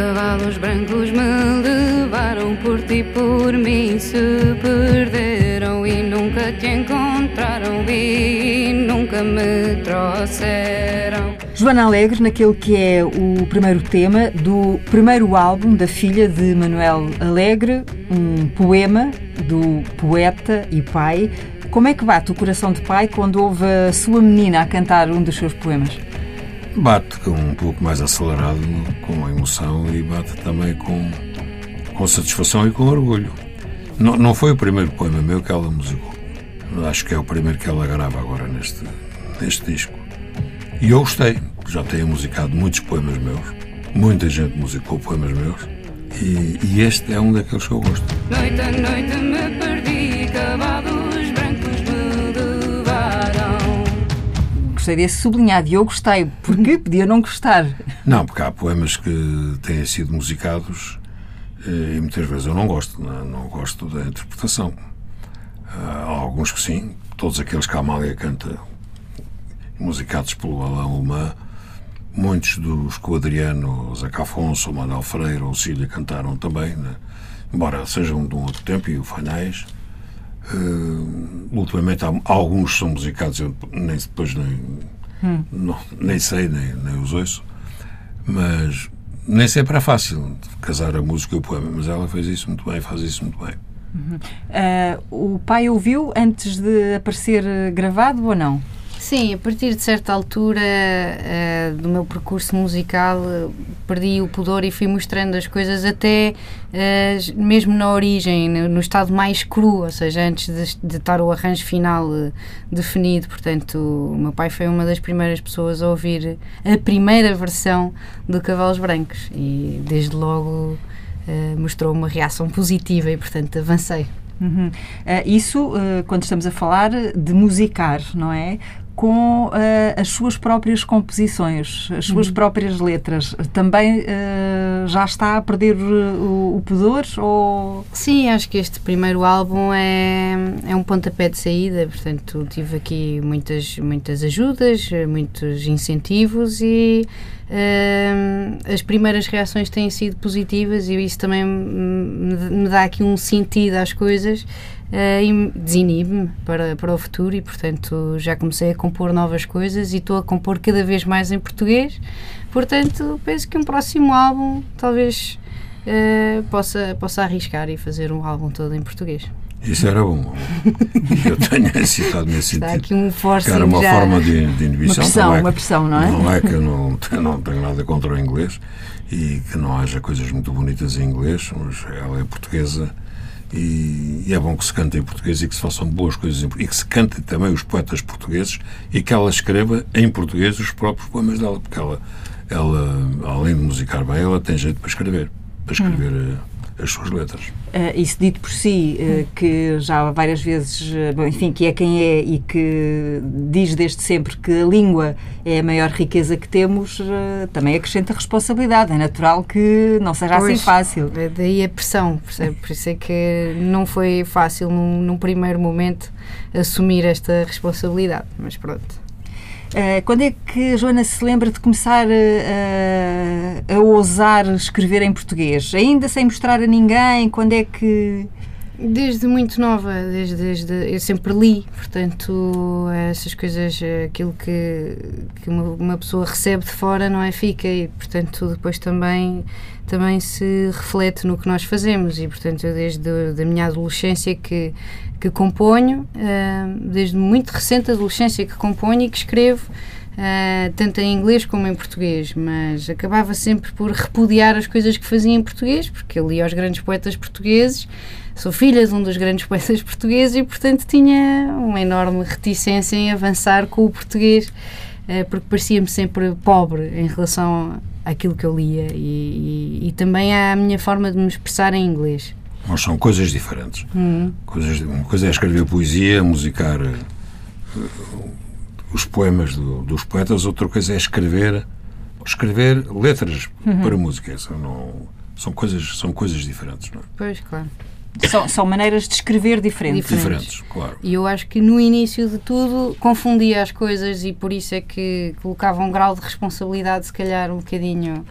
Cavalos brancos me levaram por ti por mim se perderam e nunca te encontraram e nunca me trouxeram. Joana Alegre, naquele que é o primeiro tema do primeiro álbum da filha de Manuel Alegre, um poema do poeta e pai. Como é que bate o coração de pai quando ouve a sua menina a cantar um dos seus poemas? Bate com um pouco mais acelerado, com emoção e bate também com, com satisfação e com orgulho. Não, não foi o primeiro poema meu que ela musicou. Acho que é o primeiro que ela grava agora neste, neste disco. E eu gostei. Já tenho musicado muitos poemas meus. Muita gente musicou poemas meus. E, e este é um daqueles que eu gosto. Noite a noite me perdi, Gostei desse sublinhado e eu gostei, porque podia não gostar. Não, porque há poemas que têm sido musicados eh, e muitas vezes eu não gosto, não, não gosto da interpretação. Há alguns que sim, todos aqueles que a Amália canta, musicados pelo Alain Alemã, muitos dos que o Adriano, o Afonso, o Manuel Freire ou o Cília cantaram também, né? embora sejam de um outro tempo, e o Fanhais. Uh, ultimamente há, alguns são musicados, eu nem depois nem, hum. não, nem sei, nem, nem os ouço, mas nem sempre é fácil casar a música e o poema, mas ela fez isso muito bem, faz isso muito bem. Uhum. Uh, o pai ouviu antes de aparecer gravado ou não? Sim, a partir de certa altura uh, do meu percurso musical perdi o pudor e fui mostrando as coisas até uh, mesmo na origem, no, estado mais cru, ou seja, antes de, de estar o arranjo final definido. Portanto, o meu pai foi uma das primeiras pessoas a ouvir a primeira versão do Cavalos Brancos e desde logo mostrou uma reação positiva e, portanto, avancei. Uhum. Uh, isso uh, quando estamos a falar de musicar, não é? Com uh, as suas próprias composições, as suas uhum. próprias letras. Também uh, já está a perder o, o pudor? Ou... Sim, acho que este primeiro álbum é, é um pontapé de saída, portanto tive aqui muitas, muitas ajudas, muitos incentivos e uh, as primeiras reações têm sido positivas e isso também me, me dá aqui um sentido às coisas uh, e desinibe-me para, para o futuro e, portanto, já comecei a compor novas coisas e estou a compor cada vez mais em português. Portanto, penso que um próximo álbum talvez uh, possa, possa arriscar e fazer um álbum todo em português. Isso era bom. Eu tenho citado nesse Está aqui um forcing que era uma já. forma de, de inibição. Uma pressão, é, uma pressão, não é? Não é que eu não, não tenho nada contra o inglês e que não haja coisas muito bonitas em inglês, mas ela é portuguesa e, e, é bom que se cante em português e que se façam boas coisas em, e que se cante também os poetas portugueses e que ela escreva em português os próprios poemas dela, porque ela, ela além de musicar bem, ela tem jeito para escrever, para escrever hum. As suas letras. Uh, isso dito por si, uh, que já várias vezes, uh, bom, enfim, que é quem é e que diz desde sempre que a língua é a maior riqueza que temos, também acrescenta responsabilidade. É natural que não seja assim pois, assim fácil. É daí a pressão, percebe? Por isso é que não foi fácil num, num primeiro momento assumir esta responsabilidade, mas pronto. Uh, quando é que a Joana se lembra de começar a, a, a, ousar escrever em português? Ainda sem mostrar a ninguém? Quando é que. Desde muito nova, desde, desde eu sempre li, portanto, essas coisas, aquilo que, que uma, uma pessoa recebe de fora, não é? Fica e, portanto, depois também, também se reflete no que nós fazemos e, portanto, eu desde a minha adolescência que que componho, uh, desde muito recente adolescência que componho e que escrevo, uh, tanto em inglês como em português, mas acabava sempre por repudiar as coisas que fazia em português, porque eu lia aos grandes poetas portugueses, sou filha de um dos grandes poetas portugueses e, portanto, tinha uma enorme reticência em avançar com o português, uh, porque parecia-me sempre pobre em relação àquilo que eu lia e, e, e também à minha forma de me expressar em inglês. Mas são coisas diferentes. Uhum. Coisas, uma coisa é escrever poesia, musicar uh, os poemas do, dos poetas, outra coisa é escrever escrever letras uhum. para música. São, não, são, coisas, são coisas diferentes. Não é? Pois, claro. São, são, maneiras de escrever diferentes. diferentes. Diferentes, claro. E eu acho que no início de tudo confundia as coisas e por isso é que colocava um grau de responsabilidade, se calhar, um bocadinho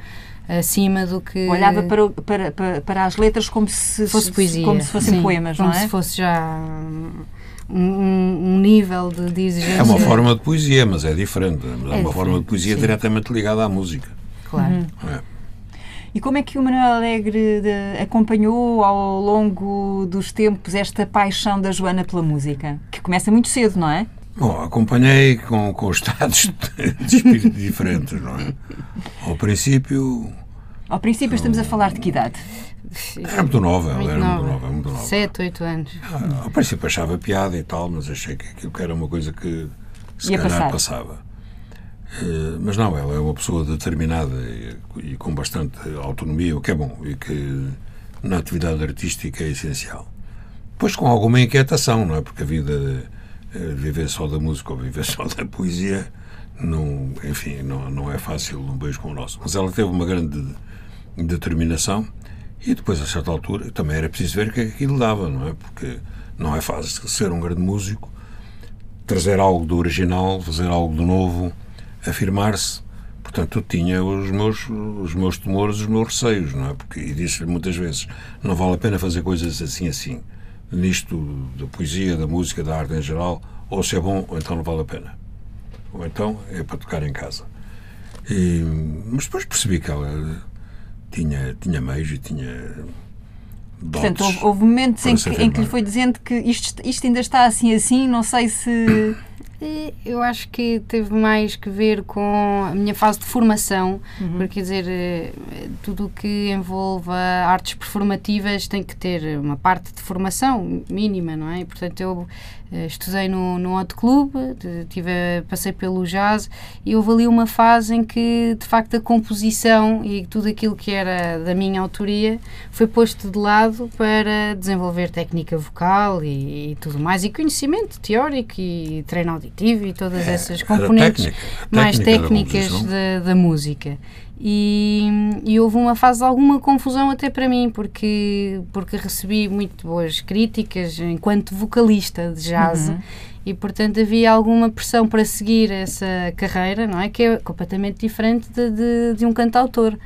acima do que. Olhava para, para, para, para as letras como se, fosse poesia. como se fossem sim, poemas, como não é? se fosse já um, um nível de, de, exigência. É uma forma de poesia, mas é diferente. É, é uma forma de poesia sim. diretamente ligada à música. Claro. Uhum. É. E como é que o Manuel Alegre de, acompanhou ao longo dos tempos esta paixão da Joana pela música? Que começa muito cedo, não é? Bom, acompanhei com, com estados de espírito diferentes, não é? Ao princípio. Ao princípio, estamos a falar de que idade? Era muito nova, ela era muito nova, muito nova. Sete, oito anos. Ah, ao princípio achava piada e tal, mas achei que aquilo que era uma coisa que se Ia calhar passar. passava. Uh, mas não, ela é uma pessoa determinada e, e, com bastante autonomia, o que é bom e que na atividade artística é essencial. Pois com alguma inquietação, não é? Porque a vida, uh, viver só da música ou viver só da poesia, não, enfim, não, não é fácil num beijo como o nosso. Mas ela teve uma grande determinação e depois, a certa altura, também era preciso ver o que aquilo dava, não é? Porque não é fácil ser um grande músico, trazer algo do original, fazer algo de novo, afirmar-se. Portanto, eu tinha os meus, os meus temores, os meus receios, não é? Porque, e disse-lhe muitas vezes, não vale a pena fazer coisas assim, assim. Nisto da poesia, da música, da arte em geral, ou se é bom, ou então não vale a pena. Ou então é para tocar em casa. E, mas depois percebi que ela tinha, tinha meios e tinha. Portanto, houve, houve momentos em que, em que lhe foi dizendo que isto, isto ainda está assim assim, não sei se. Eu acho que teve mais que ver com a minha fase de formação, uhum. porque quer dizer, eh, tudo o que envolva artes performativas tem que ter uma parte de formação mínima, não é? E, portanto, eu estudei no, no Hot Club, tive, passei pelo jazz e houve ali uma fase em que, de facto, a composição e tudo aquilo que era da minha autoria foi posto de lado para desenvolver técnica vocal e, e tudo mais, e conhecimento teórico e treino auditivo e todas é, essas componentes técnica, mais técnica técnicas da, da música. E, e, houve uma fase de alguma confusão até para mim, porque, porque recebi muito boas críticas enquanto vocalista de jazz uhum. e, portanto, havia alguma pressão para seguir essa carreira, não é? Que é completamente diferente de, de, de um cantautor.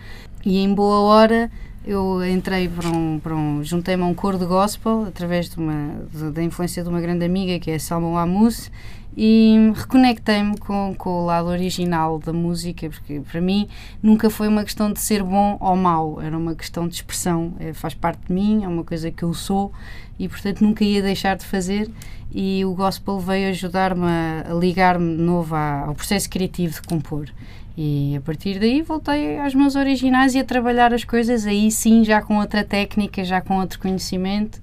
E em boa hora eu entrei para um, para um juntei-me a um coro de gospel através de uma, de, da influência de uma grande amiga que é Salma Amus e reconectei-me com, com o lado original da música, porque para mim nunca foi uma questão de ser bom ou mau, era uma questão de expressão, é, faz parte de mim, é uma coisa que eu sou e portanto nunca ia deixar de fazer e o gospel veio ajudar-me a, a ligar-me de novo ao processo criativo de compor. E a partir daí voltei aos meus originais e a trabalhar as coisas aí sim, já com outra técnica, já com outro conhecimento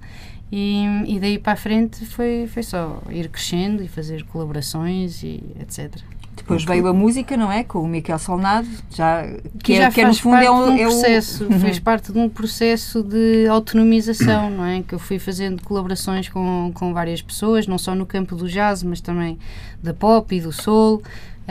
e, e, daí para a frente foi, foi só ir crescendo e fazer colaborações e etc. Depois veio a música, não é? Com o Miquel Solnado, já, que, que é, já que faz no fundo parte é um, de um é processo, o... fez parte de um processo de autonomização, não é? Que eu fui fazendo colaborações com, com várias pessoas, não só no campo do jazz, mas também da pop e do soul.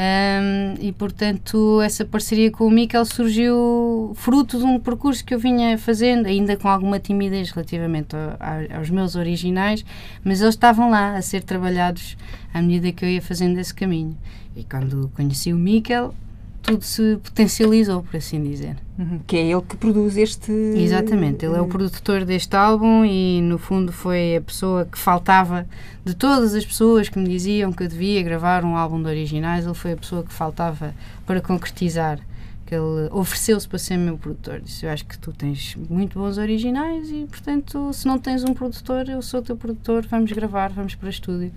Um, e portanto essa parceria com o Miquel surgiu fruto de um percurso que eu vinha fazendo, ainda com alguma timidez relativamente a, a, aos meus originais, mas eles estavam lá a ser trabalhados à medida que eu ia fazendo esse caminho. E quando conheci o Miquel, tudo se potencializou, por assim dizer. Uhum, que é ele que produz este. Exatamente, ele é o produtor deste álbum e, no fundo, foi a pessoa que faltava de todas as pessoas que me diziam que eu devia gravar um álbum de originais. Ele foi a pessoa que faltava para concretizar. Que ele ofereceu-se para ser meu produtor. Disse: Eu acho que tu tens muito bons originais e, portanto, se não tens um produtor, eu sou o teu produtor, vamos gravar, vamos para estúdio.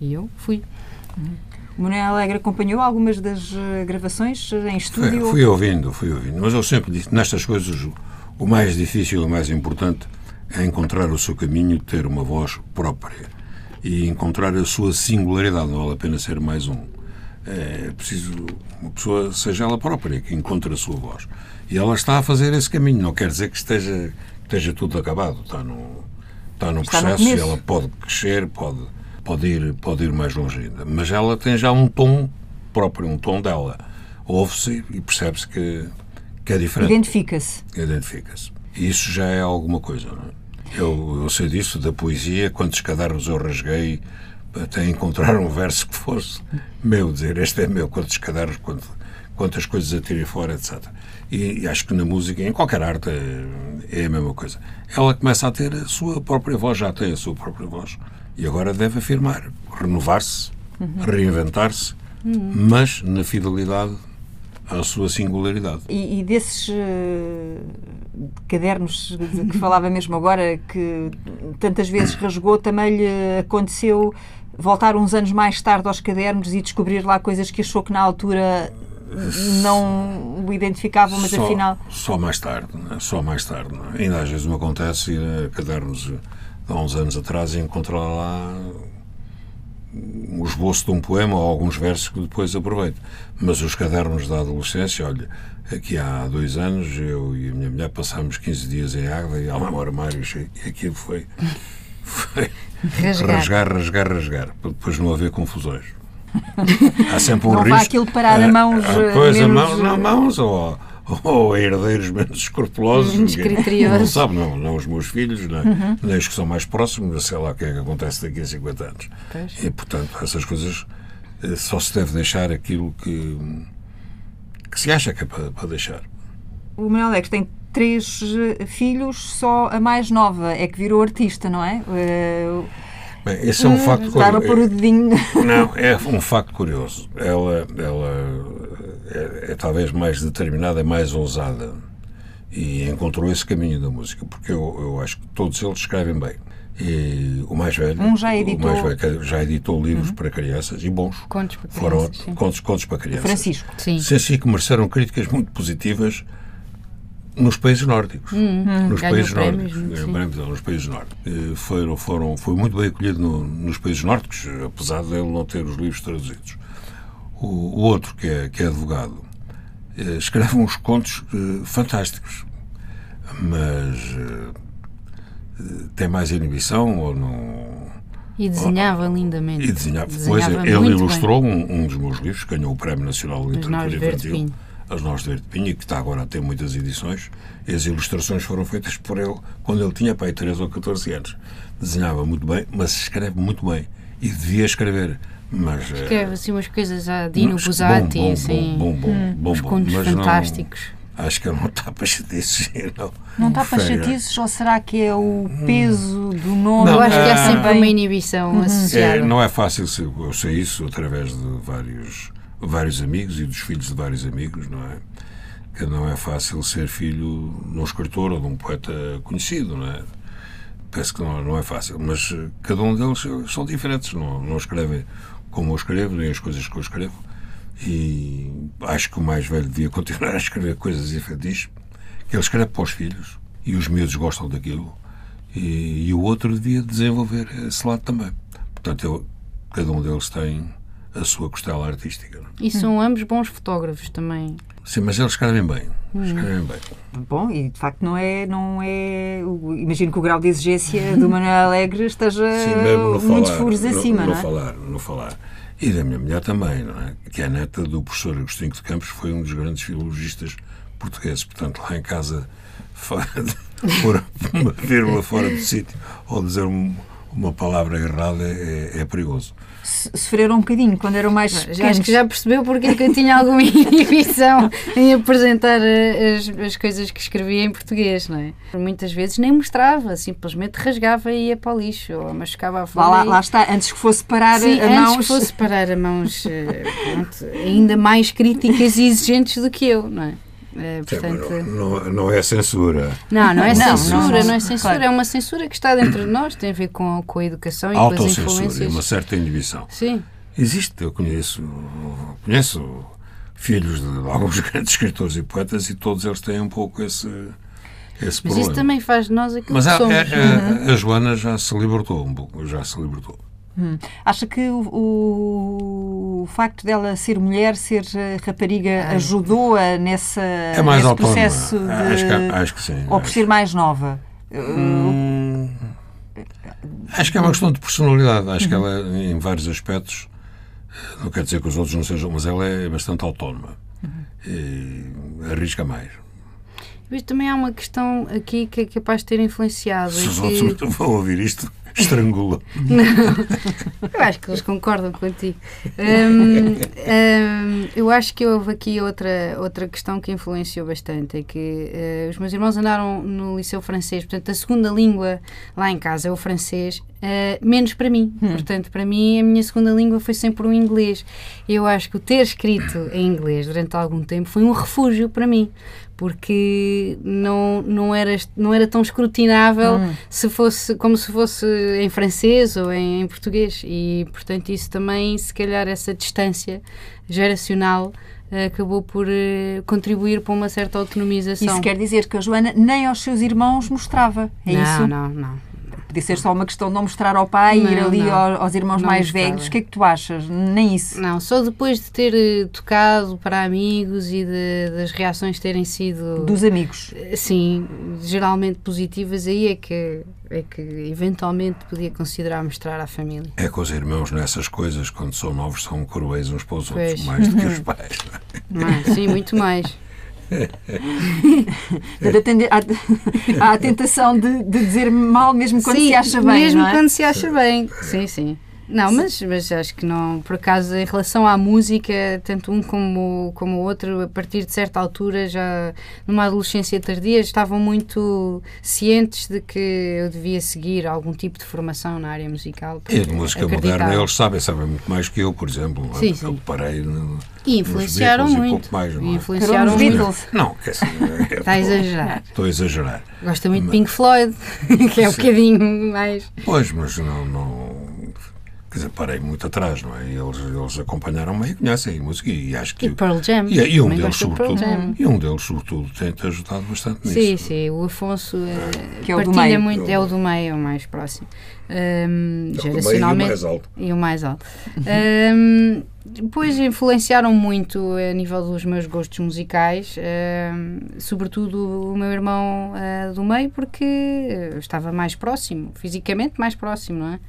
E eu fui. Uhum. O Manuel Alegre acompanhou algumas das uh, gravações em estúdio? Fui, fui, ouvindo, fui ouvindo. Mas eu sempre disse, nestas coisas, o mais difícil o mais importante é encontrar o seu caminho, ter uma voz própria e encontrar a sua singularidade. Não vale a pena ser mais um. É preciso uma pessoa seja ela própria que encontre a sua voz. E ela está a fazer esse caminho. Não quer dizer que esteja, que esteja tudo acabado. Está no, está no está processo no e ela pode crescer, pode pode ir, pode ir mais longe ainda. Mas ela tem já um tom próprio, um tom dela. Ouve-se e percebe-se que, que é diferente. Identifica-se. Identifica-se. Isso já é alguma coisa. Não é? eu, eu sei disso, da poesia, quantos cadernos eu rasguei até encontrar um verso que fosse meu, dizer este é meu, quantos cadernos, quanto, quantas coisas atirei fora, etc. E, e, acho que na música, em qualquer arte, é, a mesma coisa. Ela começa a ter a sua própria voz, já tem a sua própria voz. E agora deve afirmar, renovar-se, uhum. reinventar-se, uhum. mas na fidelidade à sua singularidade. E, e desses uh, cadernos de que falava mesmo agora, que tantas vezes rasgou, também lhe aconteceu voltar uns anos mais tarde aos cadernos e descobrir lá coisas que achou que na altura não o identificavam, mas só, afinal. Só mais tarde, né? só mais tarde. É? Ainda às vezes me acontece ir a cadernos de há uns anos atrás e encontrar lá o esboço de um poema ou alguns versos que depois aproveito. Mas os cadernos da adolescência, olha, aqui há dois anos eu e a minha mulher passámos 15 dias em Águeda e há um armário cheio, e aquilo foi, foi rasgar. rasgar, rasgar, rasgar, para depois não haver confusões. Há sempre um não risco. Não aquilo parar a mãos. A coisa, menos... mãos, não mãos, ou ou a herdeiros menos escrupulosos. Menos criteriosos. Não sabe, não, não os meus filhos, nem, uhum. nem os que são mais próximos, sei lá o que é que acontece daqui a 50 anos. Pois. E, portanto, essas coisas eh, só se deve deixar aquilo que, que se acha que é para, para deixar. O Manuel Alex tem três eh, filhos, só a mais nova é que virou artista, não é? Uh, Bem, esse é um facto curioso. por o dedinho. Não, é um facto curioso. Ela, ela é, é talvez mais determinada, mais ousada e encontrou esse caminho da música, porque eu, eu acho que todos eles escrevem bem. E o mais velho, um já editou, o mais velho já editou livros uhum. para crianças e bons. Contos para crianças. Foram contos, contos para crianças. Francisco. Sim. Sem assim que mereceram críticas muito positivas nos países nórdicos. Uhum. Nos países nórdicos. Prémios, nos países nórdicos. Foram, foram, foi muito bem acolhido no, nos países nórdicos, apesar de ele não ter os livros traduzidos. O, o outro, que é, que é advogado, eh, escreve uns contos uh, fantásticos, mas uh, tem mais inibição ou não. E desenhava ou, lindamente. E desenhava. desenhava pois, ele ilustrou um, um, dos meus livros, ganhou o Prémio Nacional de Literatura Infantil, As Nós de Verde Pinho, que está agora a ter muitas edições. E as ilustrações foram feitas por ele quando ele tinha pai 13 ou 14 anos. Desenhava muito bem, mas escreve muito bem. E devia escrever mas, Escreve é, assim umas coisas a Dino bom, bom, assim, bom, bom, hum, bom, uns contos fantásticos. Não, acho que ele não está para chatices. Não, não está para chatices ou será que é o peso do nome? Não, eu acho que há sempre uma inibição uhum. associada. É, não é fácil, eu sei isso através de vários, vários amigos e dos filhos de vários amigos, não é? Que não é fácil ser filho de um escritor ou de um poeta conhecido, não é? Penso que não, não é fácil, mas cada um deles são diferentes, não, não escrevem como eu escrevo, nem as coisas que eu escrevo. E acho que o mais velho devia continuar a escrever coisas infantis, que ele escreve para os filhos e os miúdos gostam daquilo. E, e o outro devia desenvolver esse lado também. Portanto, eu, cada um deles tem a sua costela artística. É? E são ambos bons fotógrafos também. Sim, mas eles escrevem bem. Hum. Escrevem bem. Bom, e de facto não é. Não é imagino que o grau de exigência do Manuel Alegre esteja Sim, muitos furos acima, no, não é? falar, no falar. E da minha mulher também, não é? Que é a neta do professor Agostinho de Campos, foi um dos grandes filologistas portugueses. Portanto, lá em casa, por uma vírgula fora do sítio ou dizer uma palavra errada é, é perigoso sofreram um bocadinho quando eram mais já. Acho que já percebeu porque é que eu tinha alguma inibição em apresentar eh, as, as coisas que escrevia em português, não é? Muitas vezes nem mostrava, simplesmente rasgava e ia para o lixo, ou machucava a folha. Lá, lá, está, antes que fosse parar Sim, a antes mãos... que fosse parar a mãos eh, pronto, ainda mais críticas e exigentes do que eu, não é? É, portanto... não, não, não, é censura. Não, não é não, censura, não, não, é censura, claro. é uma censura que está dentro de nós, tem a ver com, com a educação e com as influências. uma certa inibição. Sim. Existe, eu conheço, conheço filhos de alguns grandes escritores e poetas e todos eles têm um pouco esse, esse Mas problema. isso também faz de nós aquilo Mas que a, somos. A, a, a, Joana já se libertou um pouco, já se libertou. Hum. Acha que o, o, facto dela ser mulher, ser eh, rapariga, ajudou-a nessa, é mais nesse processo de. Acho que, acho que sim. Ou por ser mais nova? Hum, acho que é uma questão de personalidade. Acho que ela, em vários aspectos, não quer dizer que os outros não sejam, mas ela é bastante autónoma. E arrisca mais. Mas também há uma questão aqui que é capaz de ter influenciado. Se os que... outros vão ouvir isto. Estrangula. Eu acho que eles concordam contigo. Hum, hum, eu acho que houve aqui outra, outra questão que influenciou bastante: é que eh, os meus irmãos andaram no liceu francês, portanto, a segunda língua lá em casa é o francês, eh, menos para mim. Portanto, para mim, a minha segunda língua foi sempre o inglês. Eu acho que o ter escrito em inglês durante algum tempo foi um refúgio para mim. Porque não, não, era, não era tão escrutinável se fosse, como se fosse em francês ou em, em português. E, portanto, isso também, se calhar, essa distância geracional eh, acabou por eh, contribuir para uma certa autonomização. Isso quer dizer que a Joana nem aos seus irmãos mostrava, é não, isso? não, não. Podia ser só uma questão de não mostrar ao pai e ir Não, ali não. ao- aos irmãos Não mais mostrava. velhos. O que é que tu achas? Nem isso. Não, só depois de ter eh, tocado para amigos e de- das reações terem sido Dos amigos. assim, geralmente positivas, aí é que, é que eventualmente podia considerar mostrar à família. É que os irmãos nessas coisas, quando são novos, são cruéis uns para os outros, Pois. mais do que os pais. Mas, sim, muito mais. Há, a tentação de, de dizer mal mesmo quando Sim, se acha bem, Mesmo não é? quando se acha bem. Sim, sim. Não, mas, mas acho que não, por acaso, em relação à música, tanto um como, como o outro, a partir de certa altura, já numa adolescência tardia, estavam muito cientes de que eu devia seguir algum tipo de formação na área musical. E de música acreditava. moderna eles sabem, sabem muito mais que eu, por exemplo. é? Sim, sim. Eu parei no, E influenciaram Beatles e muito. pouco mais, não é? E influenciaram muito. Beatles. Não, quer dizer, é- Está a exagerar. Estou a exagerar. Gosta muito de Pink Floyd, que é um Sim. bocadinho mais. Pois, mas não, não. Quer dizer, parei muito atrás, não é? Eles, eles acompanharam-me e conhecem a música e acho que. E Pearl Jam. E, e um deles, sobretudo, Jam. e um deles, sobretudo, tem-te ajudado bastante nisso. Sim, sim, o Afonso eh, Que é o do partilha meio. muito, é o do meio, é o mais próximo. Ahm, É o do meio e o geracionalmente. mais alto. E o mais alto. Ahm, depois influenciaram muito a nível dos meus gostos musicais, ahm, sobretudo o meu irmão ah, do meio, porque eh, estava mais próximo, fisicamente mais próximo, não é?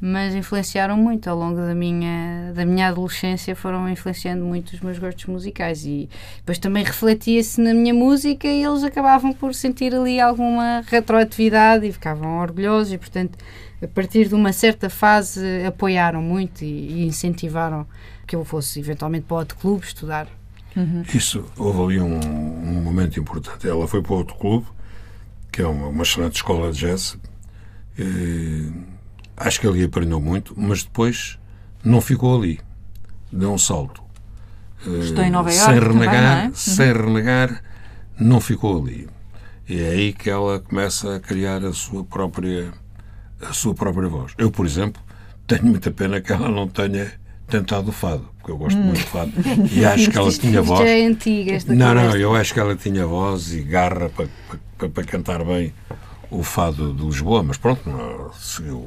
Mas influenciaram muito ao longo da minha, da minha adolescência, foram influenciando muito os meus gostos musicais e depois também refletia-se na minha música e eles acabavam por sentir ali alguma retroatividade e ficavam orgulhosos e, portanto, a partir de uma certa fase apoiaram muito e, e incentivaram que eu fosse eventualmente para outro clube estudar. Isso, houve ali um, um momento importante. Ela foi para outro clube, que é uma, uma excelente escola de jazz. E, acho que ali aprendeu muito, mas depois não ficou ali. Deu um salto. Estou em Nova sem Iorque também, renegar, não é? Uhum. sem renegar, não ficou ali. E é aí que ela começa a criar a sua própria a sua própria voz. Eu, por exemplo, tenho muita pena que ela não tenha tentado o fado, porque eu gosto muito de fado e acho que ela tinha voz. já é antiga esta Não, não, eu acho que ela tinha voz e garra para, para, para cantar bem o fado de Lisboa, mas pronto, não, seguiu,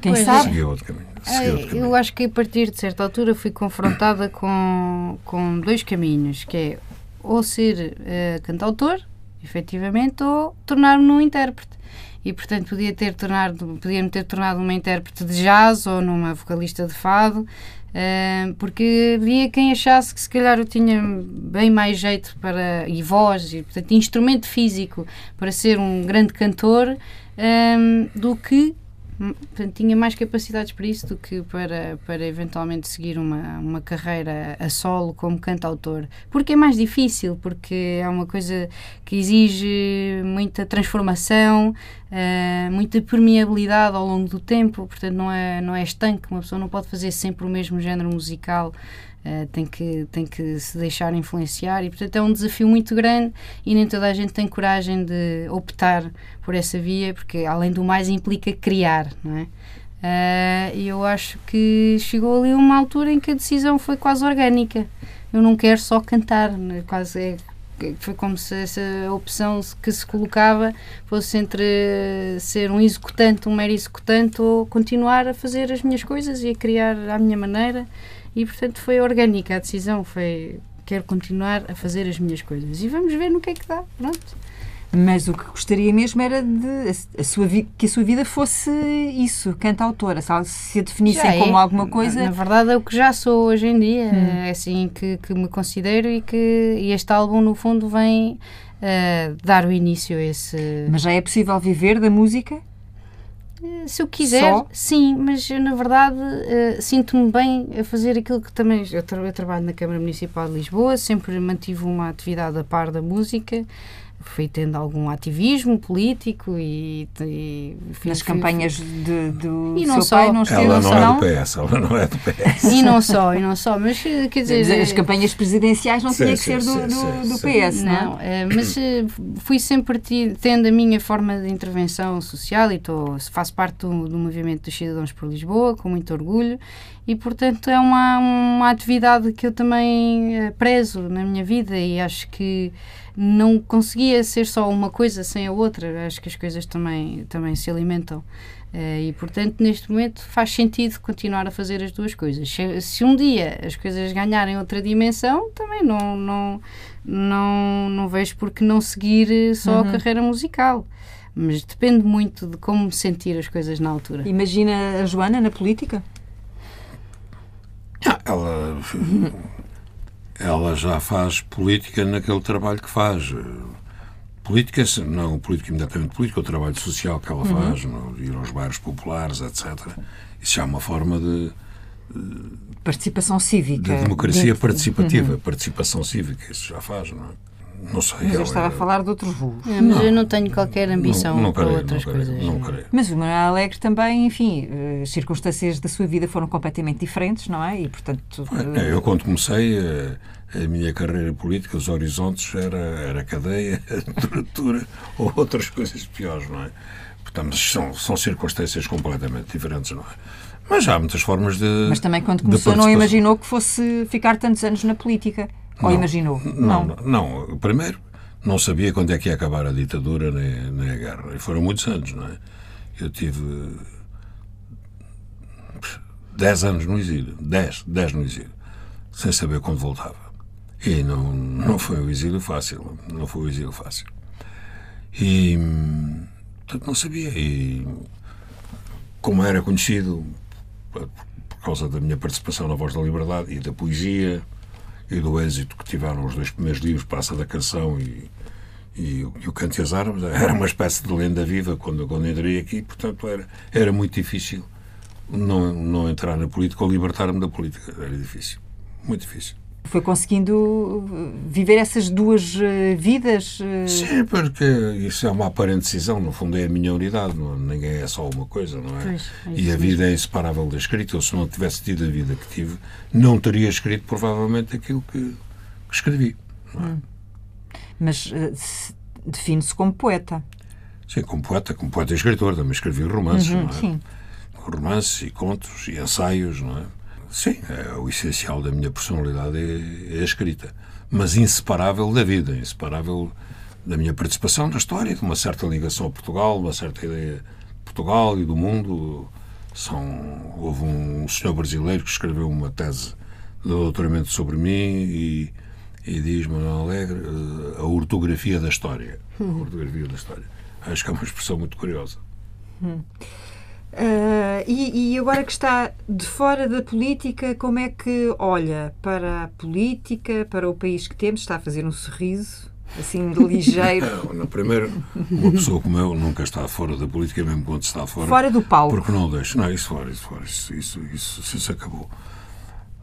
Quem Pois, sabe? seguiu outro caminho. Seguiu outro caminho. eu acho que a partir de certa altura fui confrontada com, com dois caminhos, que é ou ser eh, cantautor, efetivamente, ou tornar-me num intérprete. E, portanto, podia ter tornado, podia-me ter tornado uma intérprete de jazz ou numa vocalista de fado, eh, porque havia quem achasse que se calhar eu tinha bem mais jeito para, e voz, e, portanto, instrumento físico para ser um grande cantor eh, do que portanto, tinha mais capacidades para isso do que para, para eventualmente seguir uma, uma carreira a solo como cantautor. Porque é mais difícil, porque é uma coisa que exige muita transformação, eh, muita permeabilidade ao longo do tempo, portanto não é, não é estanque, uma pessoa não pode fazer sempre o mesmo género musical. Eh, tem, que, tem que se deixar influenciar e portanto é um desafio muito grande e nem toda a gente tem coragem de optar por essa via, porque além do mais implica criar, não é? Ah, E eu acho que chegou ali uma altura em que a decisão foi quase orgânica. Eu não quero só cantar, né? quase é, foi como se essa opção que se colocava fosse entre ser um executante, um mero executante, ou continuar a fazer as minhas coisas e a criar à minha maneira. E portanto foi orgânica a decisão, foi quero continuar a fazer as minhas coisas e vamos ver no que é que dá. Pronto. Mas o que gostaria mesmo era de a, a sua que a sua vida fosse isso, cantautora. Se, se a definissem é. como alguma coisa. Na, verdade é o que já sou hoje em dia, é assim que, que me considero e que e este álbum no fundo vem eh, dar o início a esse... Mas já é possível viver da música? Eh, Se eu quiser, Só? sim, mas eu, na verdade eh, sinto-me bem a fazer aquilo que também. Eu, tra- eu trabalho na Câmara Municipal de Lisboa, sempre mantive uma atividade a par da música, fui tendo algum ativismo político e. e fui- Nas fui- campanhas de, do E não seu só. pai não esteve, Ela não é não? do PS, ela não é do PS. E não só, e não só, mas eh, quer dizer. As campanhas presidenciais não Sim, tinha que sim, ser do, sim, do, sim, do sim. PS, não, Não, eh, mas eh, fui sempre tendo a minha forma de intervenção social e tô, faço parte do, do movimento dos cidadãos por Lisboa, com muito orgulho, e portanto é uma, uma atividade que eu também eh, prezo na minha vida e acho que não conseguia ser só uma coisa sem a outra, acho que as coisas também, também se alimentam. Eh, e portanto, neste momento faz sentido continuar a fazer as duas coisas. Se, um dia as coisas ganharem outra dimensão, também não, não, não, não vejo por que não seguir eh, só a carreira musical. Mas depende muito de como sentir as coisas na altura. Imagina a Joana na política? Ah, ela, ela já faz política naquele trabalho que faz. Política, não política imediatamente política, o trabalho social que ela faz, no, ir aos bairros populares, etc. Isso já é uma forma de, Participação cívica. de democracia De- participativa, participação cívica, isso já faz, não é? Não sei. Mas eu estava a falar de outros voos. É, mas eu não tenho qualquer ambição não, não para creio, outras não creio, coisas. Não creio. Mas o Manuel Alegre também, enfim, eh, as circunstâncias da sua vida foram completamente diferentes, não é? E, portanto, eh, É, Eu, quando comecei a, a minha carreira política, os horizontes era, era cadeia, tortura ou outras coisas piores, não é? Portanto, são, são circunstâncias completamente diferentes, não é? Mas há muitas formas de. mas também quando começou não imaginou que fosse ficar tantos anos na política. Ou Não, imaginou? Não, não, não. Primeiro, não sabia quando é que ia acabar a ditadura nem, nem a guerra. E foram muitos anos, não é? Eu tive. 10 anos no exílio. 10, 10 no exílio. Sem saber quando voltava. E não, não foi um exílio fácil. Não foi um exílio fácil. E. Portanto, não sabia. E. Como era conhecido por causa da minha participação na Voz da Liberdade e da poesia e do êxito que tiveram os dois primeiros livros, Praça da Canção e, e, e o Canto e as Armas, era uma espécie de lenda viva quando, quando entrei aqui, portanto era, era muito difícil não, não entrar na política ou libertar-me da política. Era difícil, muito difícil. Foi conseguindo eh, viver essas duas eh, vidas? eh, Sim, porque isso é uma aparente decisão, no fundo é a minha unidade, não, ninguém é só uma coisa, não é? Pois, é e a vida é inseparável da escrita. Eu, se não tivesse tido a vida que tive, não teria escrito provavelmente aquilo que, que escrevi. Mas eh, se- define-se como poeta. Sim, como poeta, como poeta e escritor, também escrevi romances, não é? Sim. Romances e contos e ensaios, não é? Sim, é, o essencial da minha personalidade é, é a escrita, mas inseparável da vida, inseparável da minha participação na história, de uma certa ligação a Portugal, uma certa ideia de Portugal e do mundo. São, houve um senhor brasileiro que escreveu uma tese de doutoramento sobre mim e, e diz, Manuel Alegre, eh, a ortografia da história. A ortografia da história. Acho que é uma expressão muito curiosa. Ah, e, e agora que está de fora da política, como é que olha para a política, para o país que temos? Está a fazer um sorriso, assim, ligeiro, Não, no primeiro, uma pessoa como eu nunca está fora da política, mesmo quando está fora. fora do palco. Porque não deixa. Não, isso fora, isso fora. Isso, isso, isso, isso acabou.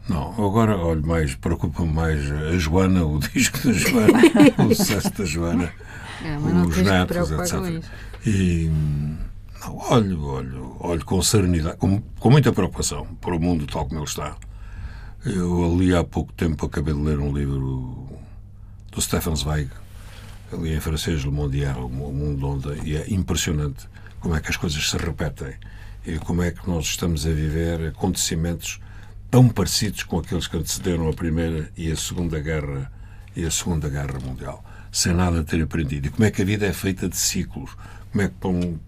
Não, agora olho mais, preocupa-me mais a Joana, o disco da Joana, o sucesso da Joana, É, não os netos, etc. isso. E não, olho, olho, olho com serenidade, com, com muita preocupação para o mundo tal como ele está. Eu ali há pouco tempo acabei de ler um livro do Stefan Zweig, ali em francês, Le Monde Hier, o Mundo Onde, e é impressionante como é que as coisas se repetem e como é que nós estamos a viver acontecimentos tão parecidos com aqueles que antecederam a Primeira e a Segunda Guerra e a Segunda Guerra Mundial, sem nada ter aprendido. E como é que a vida é feita de ciclos, como é que para um,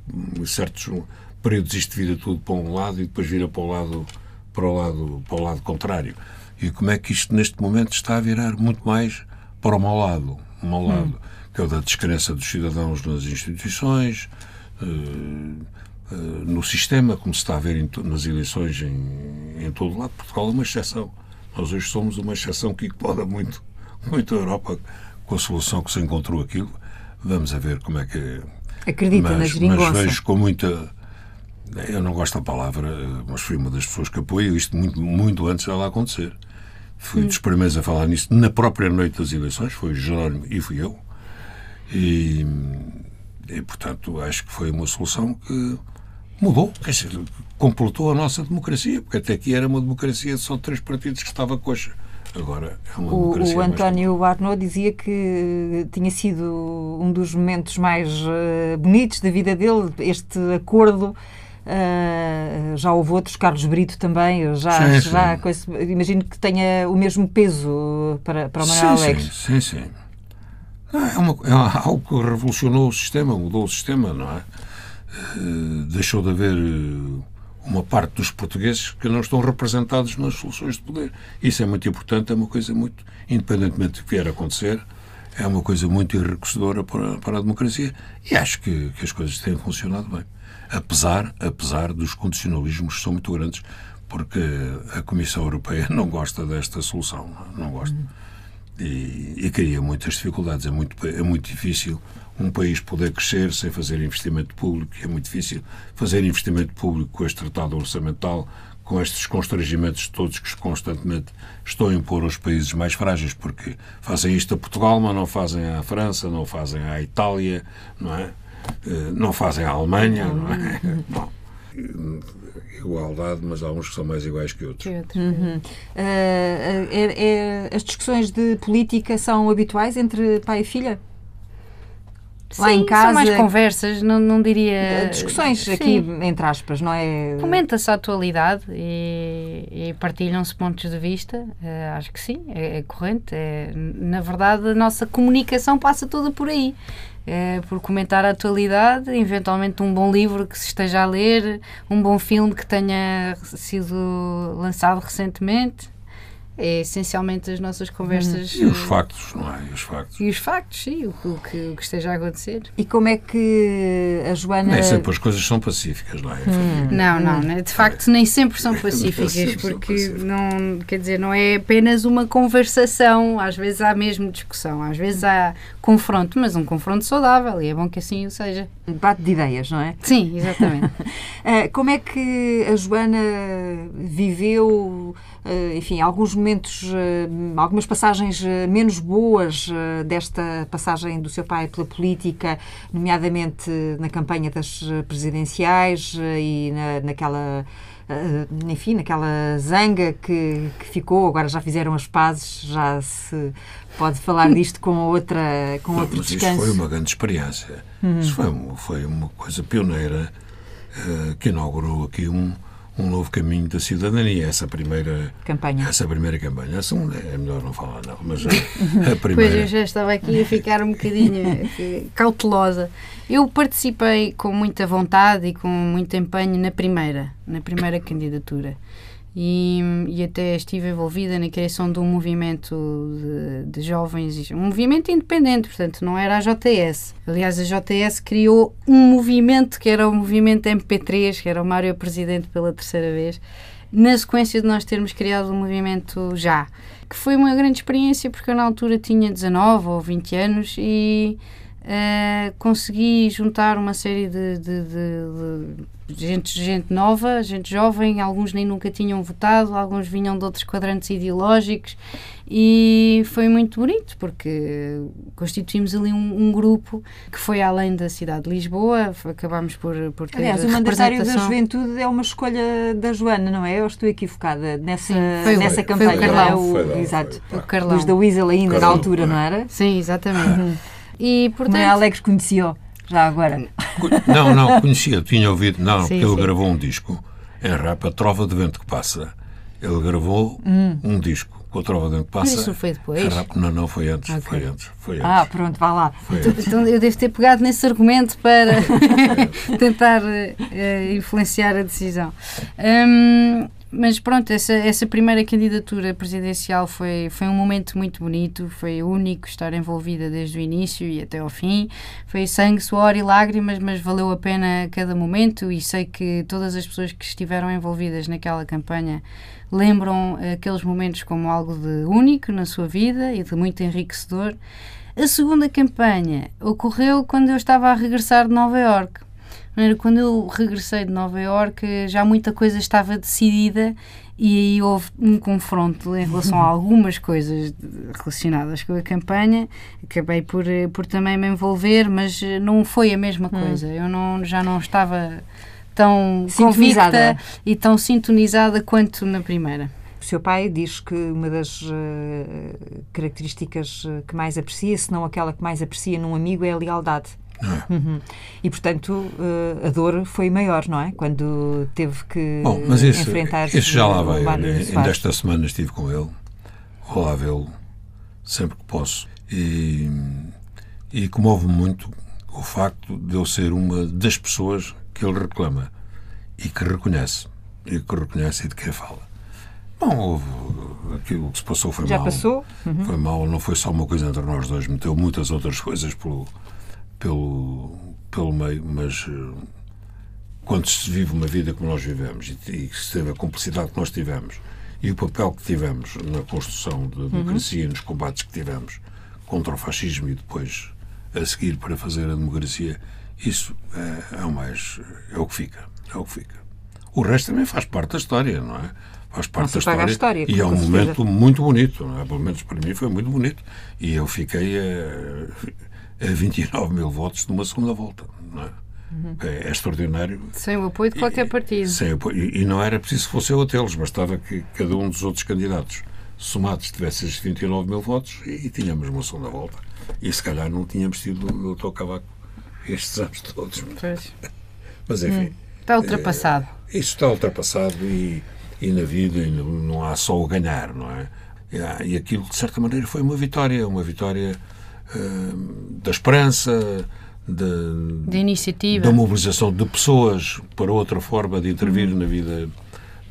certos períodos isto vira tudo para um lado e depois vira para o lado para o lado para o lado contrário. E como é que isto neste momento está a virar muito mais para o mau lado, o mau lado, que é o da descrença dos cidadãos nas instituições, eh, eh, no sistema, como se está a ver em nas eleições em, em todo lado. Portugal é uma exceção. Nós hoje somos uma exceção que incomoda muito, muito a Europa com a solução que se encontrou aquilo. Vamos a ver como é que. Acredita na Mas, mas geringonça. vejo com muita. eu não gosto da palavra, mas fui uma das pessoas que apoiam isto muito, muito antes dela acontecer. Fui dos primeiros a falar nisso na própria noite das eleições, foi o Jerónimo e fui eu. E, e, portanto, acho que foi uma solução que mudou, quer dizer, completou a nossa democracia, porque até aqui era uma democracia de só três partidos que estava coxa. Agora é uma O, democracia o mais António Arnaud dizia que tinha sido um dos momentos mais eh, bonitos da vida dele, este acordo. eh, já houve outros, Carlos Brito também, já, Sim, sim. já imagino que tenha o mesmo peso para, para o Manuel sim, Alegre. Sim, sim, sim. Não, é, uma, é algo que revolucionou o sistema, mudou o sistema, não é? Eh, deixou de haver eh, uma parte dos portugueses que não estão representados nas soluções de poder. Isso é muito importante, é uma coisa muito, independentemente do que vier a acontecer, é uma coisa muito enriquecedora para, para a democracia e acho que, que as coisas têm funcionado bem. Apesar, apesar dos condicionalismos que são muito grandes, porque a Comissão Europeia não gosta desta solução, não, gosta e, e cria muitas dificuldades. É muito, é muito difícil um país poder crescer sem fazer investimento público, é muito difícil fazer investimento público com este tratado orçamental, com estes constrangimentos todos que constantemente estão a impor aos países mais frágeis, porque fazem isto a Portugal, mas não fazem à França, não fazem à Itália, não é? Eh, Não fazem à Alemanha, não é? Bom, igualdade, mas há uns que são mais iguais que outros. Que outro. Uhum. Eh, é- é- as discussões de política são habituais entre pai e filha? Lá Sim, em casa- São mais conversas, não, não diria. Discussões Sim. aqui, entre aspas, não é? Comenta-se a atualidade e, e partilham-se pontos de vista. Eh, acho que sim, é, é corrente. É, na verdade, a nossa comunicação passa toda por aí. É, por comentar a atualidade, eventualmente um bom livro que se esteja a ler, um bom filme que tenha sido lançado recentemente. É essencialmente as nossas conversas. E os eh, factos, não é? E os factos. e os factos, sim, o, que- o que, o que esteja a acontecer. E como é que a Joana. Nem sempre as coisas são pacíficas, não é? Não, não, né? de facto nem sempre são pacíficas, sempre são porque pacíficas. não, quer dizer, não é apenas uma conversação, às vezes há mesmo discussão, às vezes há confronto, mas um confronto saudável e é bom que assim o seja. Debate de ideias, não é? Sim, exatamente. Ah, como é que a Joana viveu, ah, enfim, alguns momentos, ah, algumas passagens ah, menos boas ah, desta passagem do seu pai pela política, nomeadamente na campanha das presidenciais e na, naquela. Enfim, naquela zanga que, que ficou, agora já fizeram as pazes, já se pode falar disto com outra, com Não, outro mas isso descanso. foi uma grande experiência. Isso foi, uma- foi uma coisa pioneira eh, que inaugurou aqui um, um novo caminho da cidadania. Essa primeira Campanha. Essa primeira campanha. A segunda é melhor não falar, não. Mas a, a Pois primeira. eu já estava aqui a ficar um bocadinho eh, cautelosa. Eu participei com muita vontade e com muito empenho na primeira, na primeira candidatura. E, e até estive envolvida na criação de um movimento de, de jovens, um movimento independente, portanto não era a JTS. Aliás, a JTS criou um movimento que era o movimento MP3, que era o Mário Presidente pela terceira vez, na sequência de nós termos criado o movimento já, que foi uma grande experiência porque eu na altura tinha 19 ou 20 anos e eh, consegui juntar uma série de, de- de- de gente, gente nova, gente jovem, alguns nem nunca tinham votado, alguns vinham de outros quadrantes ideológicos e foi muito bonito porque constituímos ali um, um grupo que foi além da cidade de Lisboa, acabámos por, por ter Aliás, o mandatário da representação. juventude é uma escolha da Joana, não é? Eu estou equivocada nessa, Sim, foi o- nessa foi o campanha. Carlão. é? O- Foi exato. foi, O. Carlão. Luís da Weasel ainda, na Carlão, altura, é. não era? Sim, exatamente. E portanto, Manuel Alegres conhecia já agora. Não, não, conhecia, tinha ouvido. Não, Sim, porque ele sim. gravou um disco em rap, A Trova de Vento que Passa. Ele gravou um disco com a Trova de Vento que Passa. Mas isso foi depois? em rap. Não, não, foi antes. Ok. Foi antes. Foi antes. Ah, pronto, vá lá. Antes. Então eu devo ter pegado nesse argumento para tentar eh, influenciar a decisão. Hum, mas pronto, essa, essa primeira candidatura presidencial foi, foi um momento muito bonito, foi único estar envolvida desde o início e até ao fim. Foi sangue, suor e lágrimas, mas valeu a pena cada momento e sei que todas as pessoas que estiveram envolvidas naquela campanha lembram aqueles momentos como algo de único na sua vida e de muito enriquecedor. A segunda campanha ocorreu quando eu estava a regressar de Nova Iorque. Maneira, quando eu regressei de Nova Iorque, já muita coisa estava decidida e aí houve um confronto em relação a algumas coisas relacionadas com a campanha. Acabei por, por também me envolver, mas não foi a mesma coisa. Eu não, já não estava tão convicta e tão sintonizada quanto na primeira. O seu pai diz que uma das uh, características que mais aprecia, se não aquela que mais aprecia num amigo, é a lealdade. É. Uhum. E, portanto, uh, a dor foi maior, não é? Quando teve que Bom, mas isso, enfrentar isso já lá vai. Ainda esta semana estive com ele, vou lá vê-lo sempre que posso. E, e comove-me muito o facto de eu ser uma das pessoas que ele reclama e que reconhece. E que reconhece e de quem fala. Bom, houve, aquilo que se passou foi Já mal. Já passou? Uhum. Foi mal, não foi só uma coisa entre nós dois, meteu muitas outras coisas pelo, pelo, pelo meio, mas uh, quando se vive uma vida como nós vivemos e, e se teve a complexidade que nós tivemos e o papel que tivemos na construção da democracia, uhum. nos combates que tivemos contra o fascismo e depois a seguir para fazer a democracia, isso é, é o mais. é o que fica. É o que fica. O resto também faz parte da história, não é? Faz parte da história, história, e é um momento muito bonito, não é? pelo menos para mim foi muito bonito. E eu fiquei a 29 mil votos numa segunda volta. Não é? Uhum. É, é, extraordinário. Sem o apoio de qualquer partido. Sem apoio, e, e, não era preciso que fosse eu a tê-los, bastava que cada um dos outros candidatos somados tivesse esses 29 mil votos e, e, tínhamos uma segunda volta. E se calhar não tínhamos tido o doutor Cavaco estes anos todos. Pois. Mas enfim. Hum, está ultrapassado. É, isso está ultrapassado e, e na vida não, não, há só o ganhar, não é? E, e aquilo, de certa maneira, foi uma vitória, uma vitória da esperança, de, de iniciativa, da mobilização de pessoas para outra forma de intervir uhum. na vida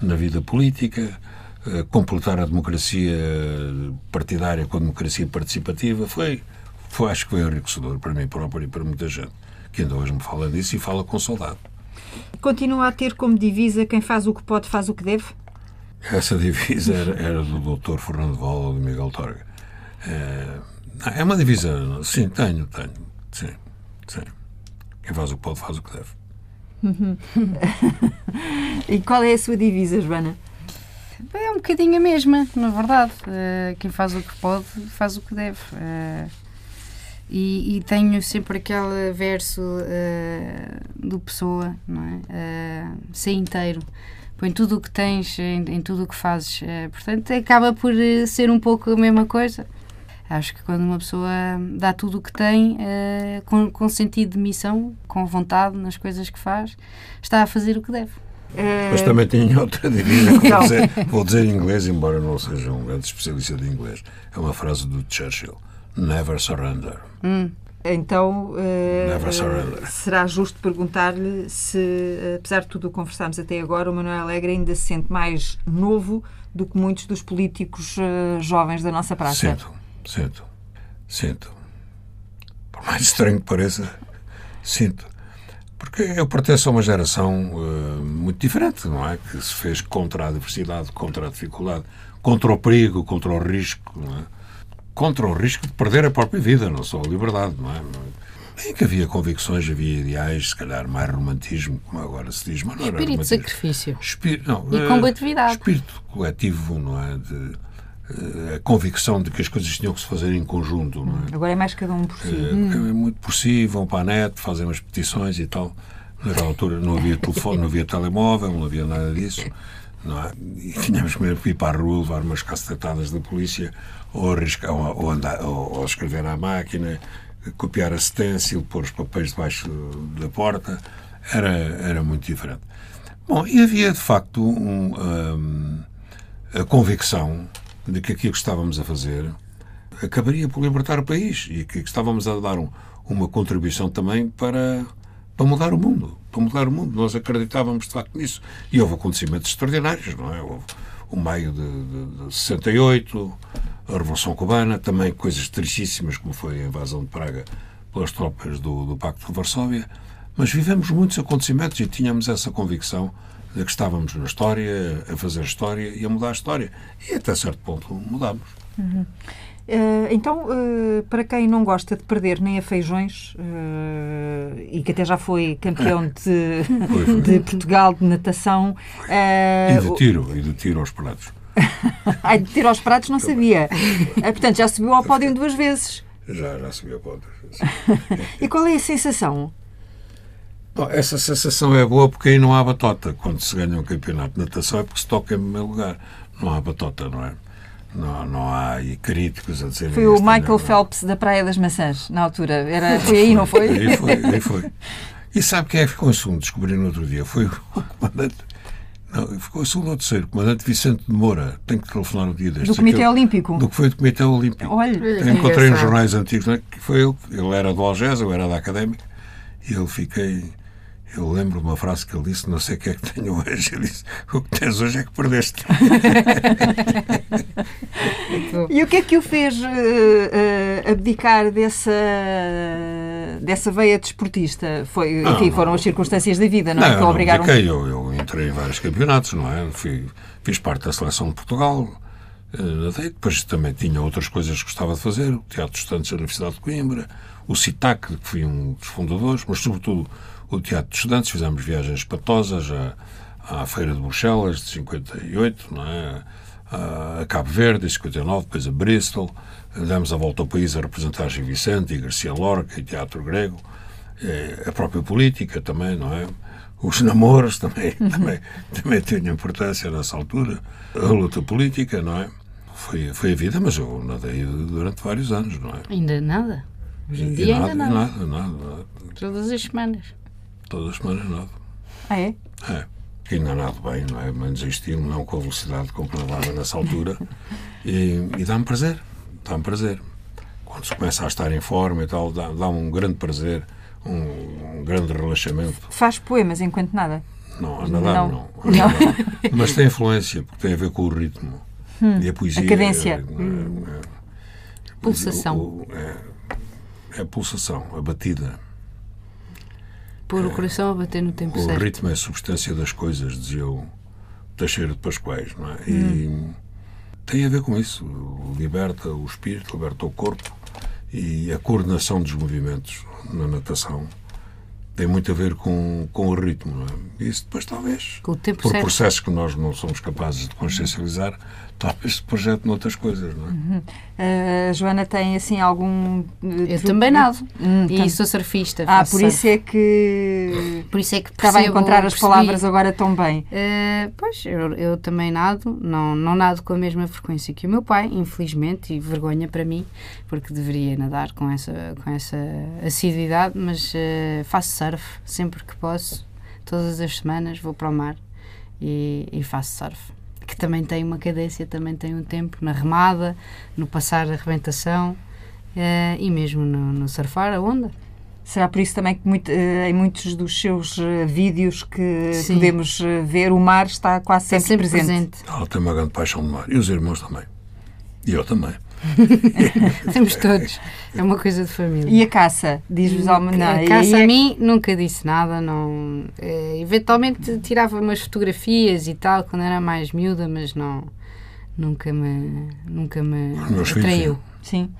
na vida política, uh, completar a democracia partidária com a democracia participativa, foi, foi acho que foi enriquecedor para mim próprio e para muita gente que ainda hoje me fala disso e fala com saudade. Continua a ter como divisa quem faz o que pode faz o que deve? Essa divisa era, era do Dr. Fernando Val ou do Miguel Torga. É, é uma divisa, sim, tenho, tenho, sim, sim. Quem faz o que pode faz o que deve. e qual é a sua divisa, Joana? É um bocadinho a mesma, na verdade. Uh, quem faz o que pode, faz o que deve. Uh, e, e, tenho sempre aquele verso uh, do Pessoa, não é? ser inteiro. Põe tudo o que tens em, em tudo o que fazes. portanto, acaba por ser um pouco a mesma coisa. Acho que quando uma pessoa dá tudo o que tem, com, com sentido de missão, com vontade nas coisas que faz, está a fazer o que deve. Mas também tinha outra divisa que vou dizer, vou dizer em inglês, embora não seja um grande especialista de inglês. É uma frase do Churchill: Never surrender. Hum. Então, uh, será justo perguntar-lhe se, apesar de tudo o que conversámos até agora, o Manuel Alegre ainda se sente mais novo do que muitos dos políticos uh, jovens da nossa praça. Sinto, sinto, sinto. Por mais estranho que pareça, sinto. Porque eu pertenço a uma geração uh, muito diferente, não é? Que se fez contra a adversidade, contra a dificuldade, contra o perigo, contra o risco, não é? Contra o risco de perder a própria vida, não só a liberdade, não é? Bem que havia convicções, havia ideais, se calhar mais romantismo, como agora se diz, mas não Espírito era de sacrifício. Espírito, não, e combatividade. Espírito coletivo, não é? De, a convicção de que as coisas tinham que se fazer em conjunto. É? Agora é mais cada um por si. É, hum. muito por si, vão para a net, fazem umas petições e tal. Naquela altura não havia telefone, não havia telemóvel, não havia nada disso. Não é? E tínhamos mesmo que ir para a rua, levar umas cacetadas da polícia, ou, arriscar, ou, ou, andar, ou, ou escrever à máquina, copiar a stencil, pôr os papéis debaixo da porta. Era, era muito diferente. Bom, e havia de facto um, um, a convicção de que aquilo que estávamos a fazer acabaria por libertar o país e que estávamos a dar um, uma contribuição também para, para mudar o mundo. Para mudar o mundo. Nós acreditávamos de facto nisso. E houve acontecimentos extraordinários, não é? Houve o maio de, de, de 68, a Revolução Cubana, também coisas tristíssimas, como foi a invasão de Praga pelas tropas do, do Pacto de Varsóvia. Mas vivemos muitos acontecimentos e tínhamos essa convicção que estávamos na história, a fazer história e a mudar a história. E até certo ponto mudámos. Uhum. Eh, então, eh, para quem não gosta de perder nem a feijões eh, e que até já foi campeão de, Foi, foi. de Portugal de natação, E de tiro, e de tiro aos pratos. ai, de tiro aos pratos não sabia. Portanto, já subiu ao pódio duas vezes. Já, já subi a ponta. E qual é a sensação? Bom, essa sensação é boa porque aí não há batota. Quando se ganha um campeonato de natação é porque se toca em primeiro lugar. Não há batota, não é? Não, não há aí críticos a dizer. Foi o Michael Phelps da Praia das Maçãs, na altura. Era, foi aí, não foi? Aí foi, aí foi. E sabe quem é que ficou em segundo? Descobri no outro dia. Foi o comandante. Não, ficou em segundo ou terceiro. O comandante Vicente de Moura. Tenho que telefonar um dia destes. Do Comitê Aquele- Olímpico. Do que foi do Comitê Olímpico. Olha, Eu encontrei nos jornais antigos né, que foi ele. Ele era do Algés, eu era da Académica. E eu fiquei. Eu lembro uma frase que ele disse: Não sei o que é que tenho hoje. Ele disse: O que tens hoje é que perdeste. E o que é que o fez eh, eh, abdicar dessa, dessa veia desportista? Foi, Não, enfim, não. foram as circunstâncias da vida, não, é? eu Que o não obrigaram. abdiquei. eu, eu entrei em vários campeonatos, não é? Fui, fiz parte da seleção de Portugal. eh. Depois também tinha outras coisas que gostava de fazer. O Teatro Estudantes da Universidade de Coimbra, o CITAC, que fui um dos fundadores, mas sobretudo o Teatro de Estudantes. Fizemos viagens espatosas à, à Feira de Bruxelas, de 58, não é? a, Cabo Verde, em 59, depois a Bristol. Demos a volta ao país a representar Gil Vicente e Garcia Lorca e Teatro Grego. Eh, a própria política também, não é? Os namoros também, também, também tinham importância nessa altura. A luta política, não é? Foi, foi a vida, mas eu nadei durante vários anos, não é? Ainda nada. Hoje em E dia ainda nada. nada, nada, nada. Todas as semanas. Todas as semanas nada. Ah, é? É. Ainda nado bem, não é? Menos em estilo, não com a velocidade com que nadava nessa altura. E, e dá-me prazer. Dá-me prazer. Quando se começa a estar em forma e tal, dá- dá-me um grande prazer, um, um grande relaxamento. Faz poemas enquanto nada. Não, a nadar Não. não. Não. Mas tem influência, porque tem a ver com o ritmo. e a poesia. a cadência. É, é, é, Pulsação. o- é, é a pulsação, a batida. Pôr o coração a bater no tempo O certo. ritmo é a substância das coisas, dizia o Teixeira de Pascoais, não é? E tem a ver com isso. Liberta o espírito, liberta o corpo e a coordenação dos movimentos na natação tem muito a ver com, com o ritmo, não é? Isso depois talvez, o por certo. processos que nós não somos capazes de consciencializar, talvez se projete noutras coisas, não é? A Joana tem assim algum. eh, Eu também nado. Hum, e tam- sou surfista. Ah, por surf. isso é que Por isso é que estava a encontrar as percebi. palavras agora tão bem. Eh, pois, eu, eu também nado, não, não nado com a mesma frequência que o meu pai, infelizmente, e vergonha para mim, porque deveria nadar com essa, com essa assiduidade, mas eh, faço surf sempre que posso, todas as semanas vou para o mar e, e faço surf. Que também tem uma cadência, também tem um tempo na remada, no passar a arrebentação eh, e mesmo no, no surfar a onda. Será por isso também que muito, eh, em muitos dos seus eh, vídeos que Sim. podemos ver, o mar está quase Está sempre, sempre presente. presente. Ela tem uma grande paixão de mar. E os irmãos também. E eu também. Temos todos. É uma coisa de família. E a caça? Diz-vos alguma não, a caça é a mim nunca disse nada, não. eh, eventualmente tirava umas fotografias e tal quando era mais miúda, mas não. Nunca me. Nunca me meus filhos, atraiu. Sim.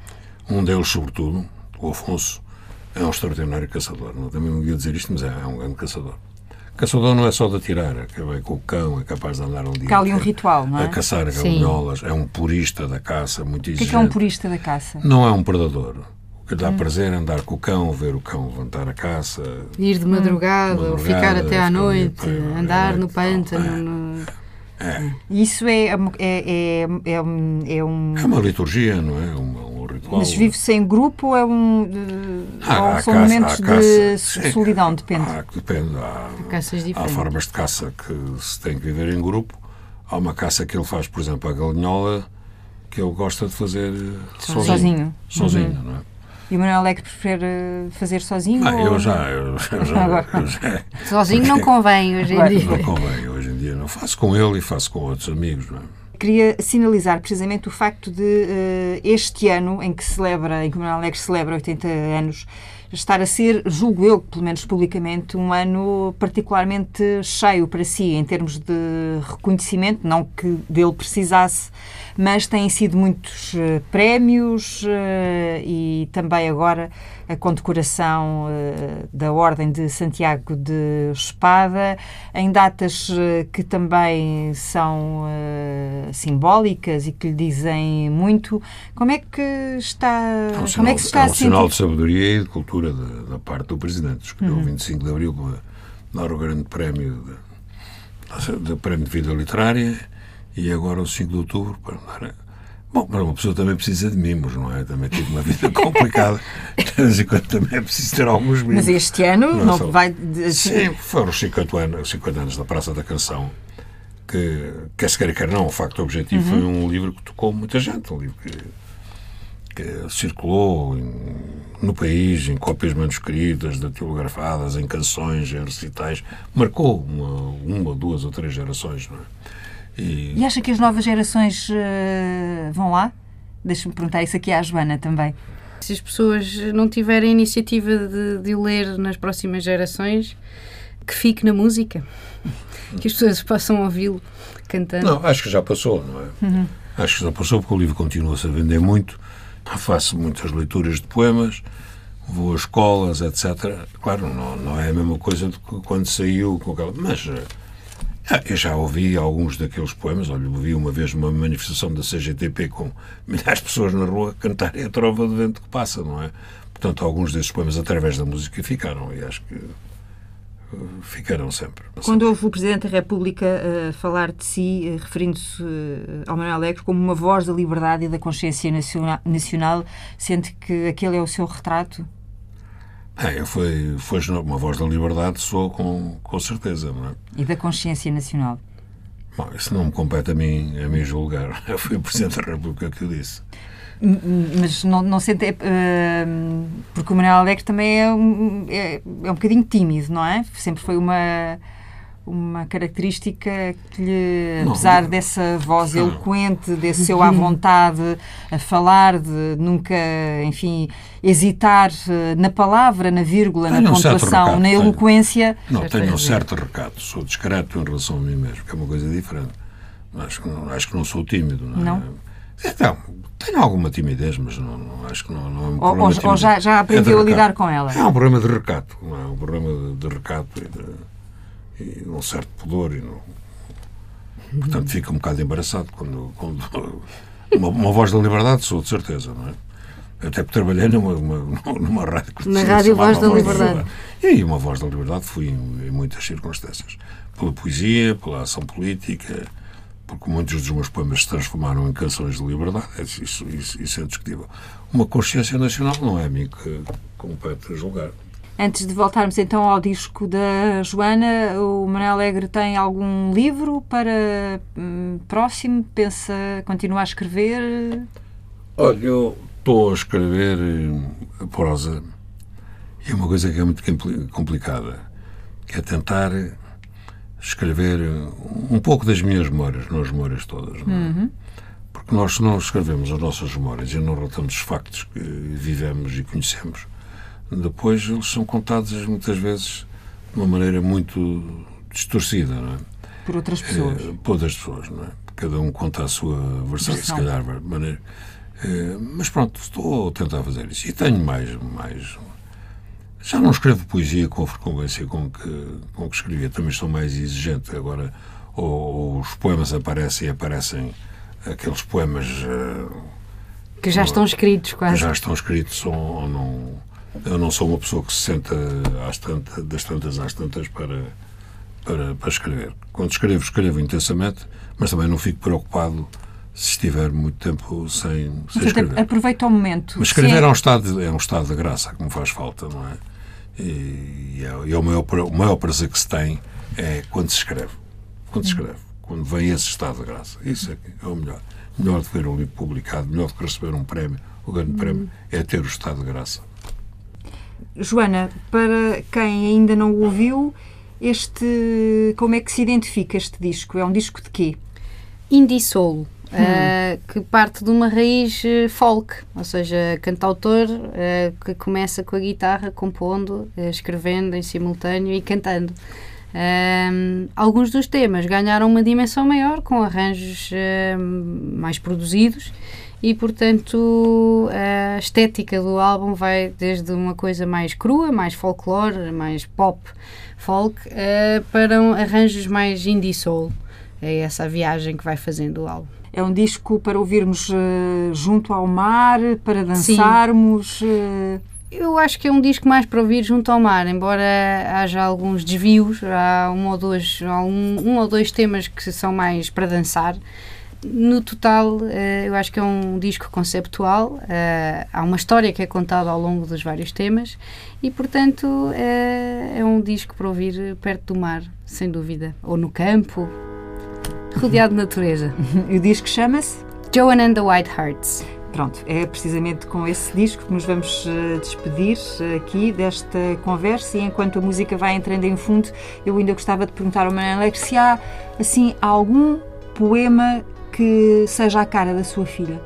Um deles, sobretudo, o Afonso, é um extraordinário caçador. Não também não ia dizer isto, mas é, é um grande caçador. Caçador não é só de atirar, é com o cão, é capaz de andar um dia há ali um ritual, não é? a caçar Sim. galinholas, é um purista da caça, muito O que é exigente. que é um purista da caça? Não é um predador. O que lhe Hum. dá prazer é andar com o cão, ver o cão levantar a caça. Ir de madrugada, ou Madrugada, ficar até à noite, andar no pântano. no- E Isso é, é, é, é, um- é um. É uma liturgia, não é? Um, Mas vive-se em grupo ou, é um, Ah, ou há são caça- momentos de solidão? Depende. Há, depende. Há, Caças há formas de caça que se tem que viver em grupo. Há uma caça que ele faz, por exemplo, a galinhola, que ele gosta de fazer eh, sozinho. Sozinho. Sozinho, Uhum. não é? E o Manuel é que prefere eh, fazer sozinho? Ah, eu ou- já, eu, eu já, eu já Sozinho não convém hoje em dia. não convém. Hoje em dia não faço com ele e faço com outros amigos, não é? Queria sinalizar precisamente o facto de eh, este ano, em que celebra, em que o Manuel Alegre celebra 80 anos, estar a ser, julgo eu, pelo menos publicamente, um ano particularmente cheio para si, em termos de reconhecimento, não que dele precisasse, mas têm sido muitos uh, prémios uh, e também agora a condecoração uh, da Ordem de Santiago de Espada, em datas que também são simbólicas e que lhe dizem muito. Como é que está, é um como sinal, é que se está é um sinal de sabedoria e de cultura da, da parte do Presidente. Escolheu Uhum. o 25 de Abril para dar o grande prémio de, de prémio de vida literária e agora o 5 de Outubro para dar. Bom, mas uma pessoa também precisa de mimos, não é? Também tive uma vida complicada. De vez em quando também é preciso ter alguns mimos. Mas este ano Não não, só- vai. Sim, foram os 50 anos, 50 anos da Praça da Canção, que, quer se queira, quer não, o facto objetivo foi um livro que tocou muita gente, um livro que, que circulou em- no país, em cópias manuscritas, datilografadas, em canções, em recitais, marcou uma, uma, duas ou três gerações, não é? E, E acha que as novas gerações eh, vão lá? Deixa-me perguntar isso aqui à Joana também. Se as pessoas não tiverem iniciativa de, de o ler nas próximas gerações, que fique na música. Que as pessoas possam ouvi-lo cantando. Não, acho que já passou, não é? Acho que já passou porque o livro continua-se a vender muito. Faço muitas leituras de poemas, vou a escolas, etc. Claro, não, não é a mesma coisa do que quando saiu com aquela. Mas eh, eu já ouvi alguns daqueles poemas. Olha, ouvi uma vez uma manifestação da CGTP com milhares de pessoas na rua cantarem a trova do vento que passa, não é? Portanto, alguns desses poemas, através da música, ficaram e acho que eh, ficarão sempre. Quando houve o Presidente da República eh, falar de si, eh, referindo-se eh, ao Manuel Alegre como uma voz da liberdade e da consciência naciona- nacional, sente que aquele é o seu retrato? É, foi, foi uma voz da liberdade, sou com, com certeza, não é? E da consciência nacional? Bom, isso não me compete a mim, a mim julgar. Foi o Presidente da República que o disse. M- m- Mas não, não sente. eh, porque o Manuel Alegre também é um, é, é um bocadinho tímido, não é? Sempre foi uma. Uma característica que lhe, Não, apesar não. dessa voz Não. eloquente, desse seu à vontade a falar, de nunca, enfim, hesitar eh, na palavra, na vírgula, Tenho na um pontuação, na tenho. eloquência, Não, Certo tenho um certo recato. Sou discreto em relação a mim mesmo, que é uma coisa diferente. Acho que não, acho que não sou tímido, não é? Não? Então, tenho alguma timidez, mas não, não- acho que não, não é um ou, problema ou- ou já, já É de aprendeu a recato. lidar com ela? É um problema de recato, não é? Um problema de, de recato e de, e de um certo pudor. E portanto, fica um bocado embaraçado quando. quando uma, uma voz da liberdade, sou de certeza, não é? Até porque trabalhei numa, uma, numa rádio que Na Rádio chamava Voz da Liberdade. E uma voz da liberdade fui em, em muitas circunstâncias. Pela poesia, pela ação política, porque muitos dos meus poemas se transformaram em canções de liberdade. Isso, isso, isso é discutível. Uma consciência nacional não é a mim que compete julgar. Antes de voltarmos então ao disco da Joana, o Manuel Alegre tem algum livro para hum, próximo? Pensa continuar a escrever? Olha, eu estou a escrever eh, prosa e é uma coisa que é muito compli- complicada, que é tentar escrever eh, um pouco das minhas memórias, não as memórias todas. Não é? Porque nós, se não escrevemos as nossas memórias e não relatamos os factos que vivemos e conhecemos, depois eles são contados muitas vezes de uma maneira muito distorcida, não é? Por outras pessoas. Eh, por outras pessoas, não é? Cada um conta a sua versão, Versão. se calhar, de maneira. Eh, mas pronto, estou a tentar fazer isso. E tenho mais, mais. Já não escrevo poesia com a frequência com que, com que escrevia. Também estou mais exigente. Agora, ou, ou os poemas aparecem e aparecem aqueles poemas eh, Que já estão escritos que quase. já estão escritos ou, ou não. Eu não sou uma pessoa que se senta às tantas, das tantas às tantas para, para, para escrever. Quando escrevo, escrevo intensamente, mas também não fico preocupado se estiver muito tempo sem, sem escrever. aproveita o momento. Mas escrever é- é um estado, de- é um estado de graça que me faz falta, não é? E, é, é o, maior, o maior prazer que se tem é quando se escreve. Quando se escreve. Quando vem esse estado de graça. Isso é, é o melhor. Melhor do que ver um livro publicado, melhor do que receber um prémio. O grande prémio é ter o estado de graça. Joana, para quem ainda não o ouviu, este como é que se identifica este disco? É um disco de quê? Indie Soul, uh, que parte de uma raiz uh, folk, ou seja, cantautor uh, que começa com a guitarra, compondo, escrevendo em simultâneo e cantando. Um, alguns dos temas ganharam uma dimensão maior, com arranjos mais produzidos, e portanto a estética do álbum vai desde uma coisa mais crua, mais folclore, mais pop folk, para um, arranjos mais indie soul. É essa a viagem que vai fazendo o álbum. É um disco para ouvirmos uh, junto ao mar, para dançarmos. Uh... Eu acho que é um disco mais para ouvir junto ao mar, embora haja alguns desvios, há um ou dois, há um, um ou dois temas que são mais para dançar. No total, uh, eu acho que é um disco conceptual. há uma história que é contada ao longo dos vários temas e, portanto, é um disco para ouvir perto do mar, sem dúvida, ou no campo, rodeado de natureza. o disco chama-se? Joan and the White Hearts. Pronto, é precisamente com esse disco que nos vamos despedir aqui desta conversa e enquanto a música vai entrando em fundo, eu ainda gostava de perguntar ao Manuel Alex se há assim algum poema que seja a cara da sua filha.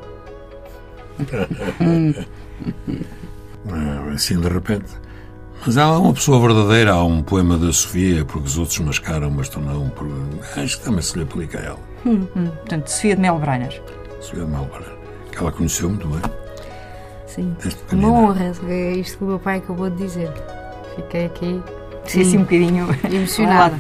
assim de repente. Mas há uma pessoa verdadeira, há um poema da Sofia, porque os outros mascaram, mas tu não. Acho que também se lhe aplica a ela. Hum, hum. Portanto, Sofia de Mel Breiner. Sofia de Mel Breiner. Que ela conheceu muito bem. Sim. Uma honra, é isto que o meu pai acabou de dizer. Fiquei aqui. Sim, assim um bocadinho emocionada.